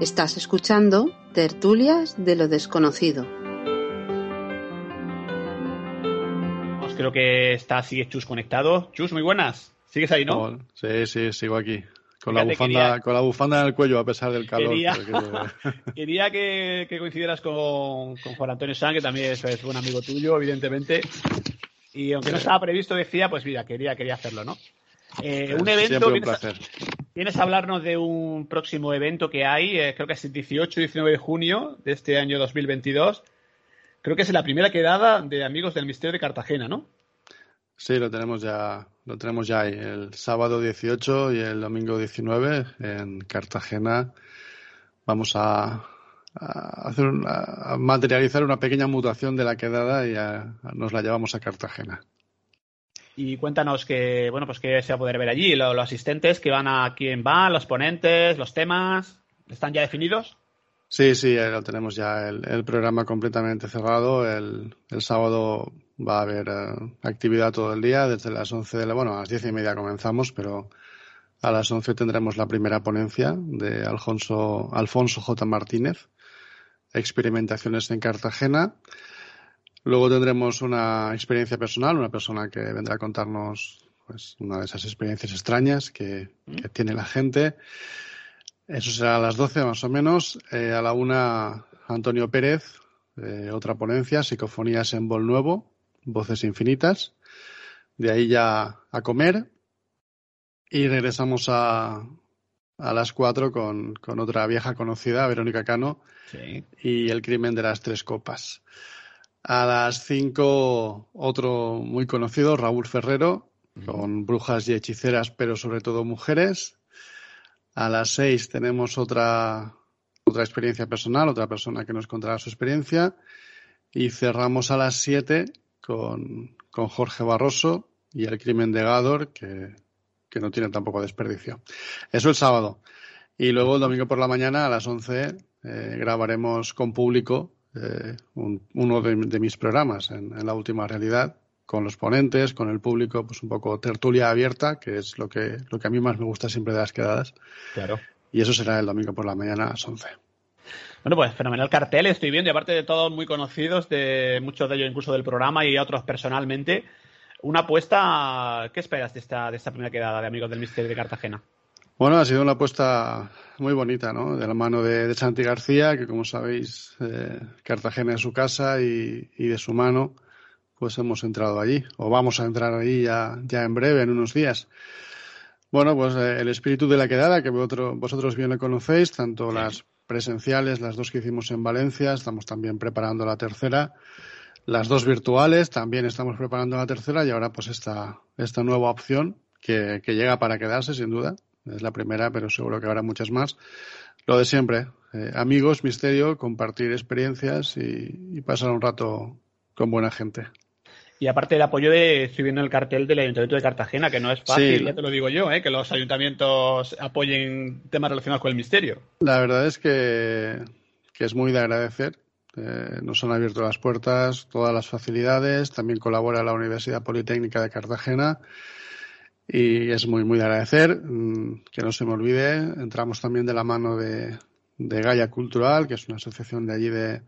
Estás escuchando Tertulias de lo Desconocido. Creo que está, sigue Chus conectado. Chus, muy buenas. ¿Sigues ahí, no? Sí, sí, sigo aquí. Con la, bufanda, con la bufanda en el cuello a pesar del calor. Quería, que, coincidieras con, Juan Antonio San, que también es, un amigo tuyo, evidentemente. Y aunque no estaba previsto, decía, pues mira, quería, quería hacerlo, ¿no? Eh, un evento. un placer. Vienes a hablarnos de un próximo evento que hay, eh, creo que es el 18 y 19 de junio de este año 2022. Creo que es la primera quedada de Amigos del Misterio de Cartagena, ¿no? Sí, lo tenemos ya, lo tenemos ya ahí, el sábado 18 y el domingo 19 en Cartagena. Vamos a, hacer materializar una pequeña mutación de la quedada y nos la llevamos a Cartagena. Y cuéntanos que, bueno, pues que se va a poder ver allí, los, asistentes que van a quién van, los ponentes, los temas, ¿están ya definidos? Sí, sí, lo tenemos ya el, programa completamente cerrado. El, sábado va a haber eh, actividad todo el día, desde las 11 de la, bueno, a las 10 y media comenzamos, pero a las 11 tendremos la primera ponencia de Alfonso, Alfonso J. Martínez, Experimentaciones en Cartagena. Luego tendremos una experiencia personal, una persona que vendrá a contarnos pues, una de esas experiencias extrañas que, tiene la gente. Eso será a las 12 más o menos. Eh, a la una, Antonio Pérez, otra ponencia, Psicofonías en Bol Nuevo, Voces Infinitas. De ahí ya a comer. Y regresamos a, a las 4 con, con, otra vieja conocida, Verónica Cano, y El crimen de las tres copas. A las 5, otro muy conocido, Raúl Ferrero, con brujas y hechiceras, pero sobre todo mujeres. A las 6 tenemos otra, otra experiencia personal, otra persona que nos contará su experiencia. Y cerramos a las 7 con, con Jorge Barroso y el crimen de Gador, que, que no tiene tampoco desperdicio. Eso el sábado. Y luego el domingo por la mañana a las 11 eh, grabaremos con público eh, uno de, mis programas en, la última realidad, con los ponentes, con el público, pues un poco tertulia abierta, que es lo que, lo que a mí más me gusta siempre de las quedadas. Claro. Y eso será el domingo por la mañana a las 11. Bueno, pues fenomenal cartel, estoy viendo, y aparte de todos muy conocidos, de muchos de ellos incluso del programa y otros personalmente. Una apuesta, ¿qué esperas de esta, de esta primera quedada de Amigos del Misterio de Cartagena? Bueno, ha sido una apuesta muy bonita, ¿no? De la mano de, Santi García, que como sabéis, eh, Cartagena es su casa y, de su mano, pues hemos entrado allí, o vamos a entrar allí ya, ya en breve, en unos días. Bueno, pues eh, el espíritu de la quedada, que vosotros, vosotros bien lo conocéis, tanto las presenciales, las dos que hicimos en Valencia, estamos también preparando la tercera, las dos virtuales, también estamos preparando la tercera y ahora pues esta, esta nueva opción que llega para quedarse, sin duda, es la primera, pero seguro que habrá muchas más. Lo de siempre, eh, amigos, misterio, compartir experiencias y, pasar un rato con buena gente. Y aparte del apoyo de, estoy viendo el cartel del Ayuntamiento de Cartagena, que no es fácil, ya te lo digo yo, ¿eh? que los ayuntamientos apoyen temas relacionados con el misterio. La verdad es que, es muy de agradecer. Eh, nos han abierto las puertas, todas las facilidades. También colabora la Universidad Politécnica de Cartagena y es muy, muy de agradecer. Mm, que no se me olvide, entramos también de la mano de, de Gaia Cultural, que es una asociación de allí de,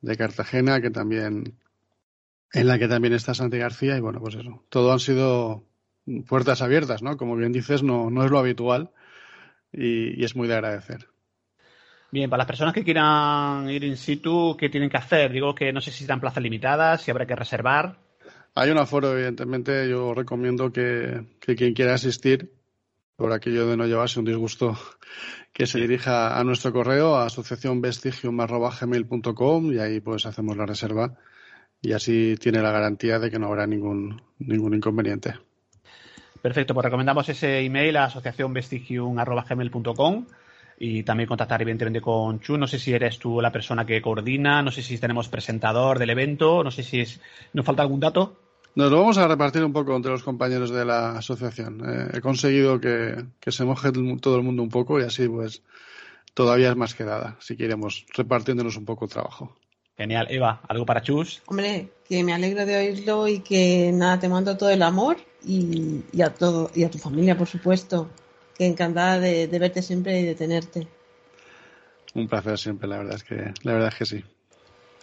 de Cartagena, que también, en la que también está Santi García, y bueno, pues eso. Todo han sido puertas abiertas, ¿no? Como bien dices, no, no es lo habitual y, y es muy de agradecer. Bien, para las personas que quieran ir in situ, ¿qué tienen que hacer? Digo que no sé si están plazas limitadas, si habrá que reservar. Hay un aforo, evidentemente. Yo recomiendo que, quien quiera asistir, por aquello de no llevarse un disgusto, que se dirija a nuestro correo, a asociacionvestigium.com y ahí pues hacemos la reserva y así tiene la garantía de que no habrá ningún, ningún inconveniente. Perfecto, pues recomendamos ese email a asociacionvestigium.com y también contactar evidentemente con Chu. No sé si eres tú la persona que coordina, no sé si tenemos presentador del evento, no sé si es, nos falta algún dato. Nos lo vamos a repartir un poco entre los compañeros de la asociación. Eh, he conseguido que, se moje todo el mundo un poco y así pues todavía es más que nada, si queremos repartiéndonos un poco el trabajo. Genial. Eva, ¿algo para Chus? Hombre, que me alegro de oírlo y que nada, te mando todo el amor y, a todo, y a tu familia, por supuesto. Que encantada de, verte siempre y de tenerte. Un placer siempre, la verdad es que, la verdad es que sí.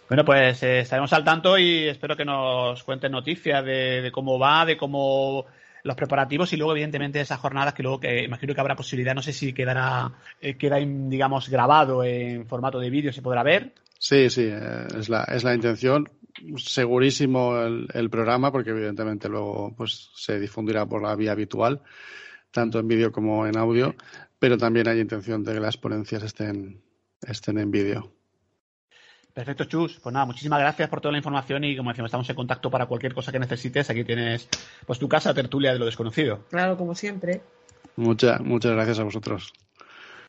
Bueno, pues eh, estaremos al tanto y espero que nos cuenten noticias de, cómo va, de cómo los preparativos y luego evidentemente esas jornadas que luego que imagino que habrá posibilidad, no sé si quedará, eh, queda digamos grabado en formato de vídeo, se podrá ver. Sí, sí, eh, es la, es la intención. Segurísimo el, el, programa porque evidentemente luego pues se difundirá por la vía habitual, tanto en vídeo como en audio, pero también hay intención de que las ponencias estén, estén en vídeo. Perfecto, Chus. Pues nada, muchísimas gracias por toda la información y como decimos, estamos en contacto para cualquier cosa que necesites. Aquí tienes pues tu casa, tertulia de lo desconocido. Claro, como siempre. Muchas, muchas gracias a vosotros.